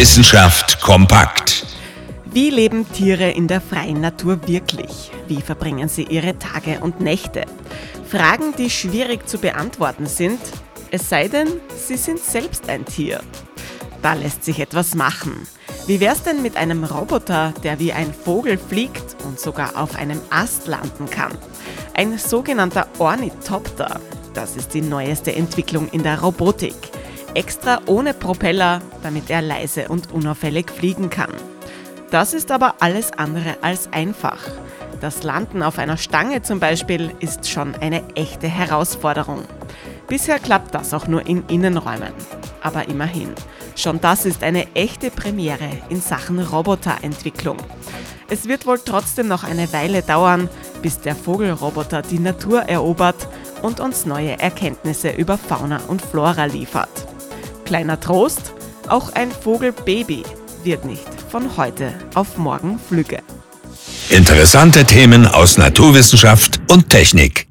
Wissenschaft kompakt. Wie leben Tiere in der freien Natur wirklich? Wie verbringen sie ihre Tage und Nächte? Fragen, die schwierig zu beantworten sind, es sei denn, sie sind selbst ein Tier. Da lässt sich etwas machen. Wie wär's denn mit einem Roboter, der wie ein Vogel fliegt und sogar auf einem Ast landen kann? Ein sogenannter Ornithopter. Das ist die neueste Entwicklung in der Robotik. Extra ohne Propeller, damit er leise und unauffällig fliegen kann. Das ist aber alles andere als einfach. Das Landen auf einer Stange zum Beispiel ist schon eine echte Herausforderung. Bisher klappt das auch nur in Innenräumen. Aber immerhin, schon das ist eine echte Premiere in Sachen Roboterentwicklung. Es wird wohl trotzdem noch eine Weile dauern, bis der Vogelroboter die Natur erobert und uns neue Erkenntnisse über Fauna und Flora liefert. Kleiner Trost, auch ein Vogelbaby wird nicht von heute auf morgen Flüge. Interessante Themen aus Naturwissenschaft und Technik.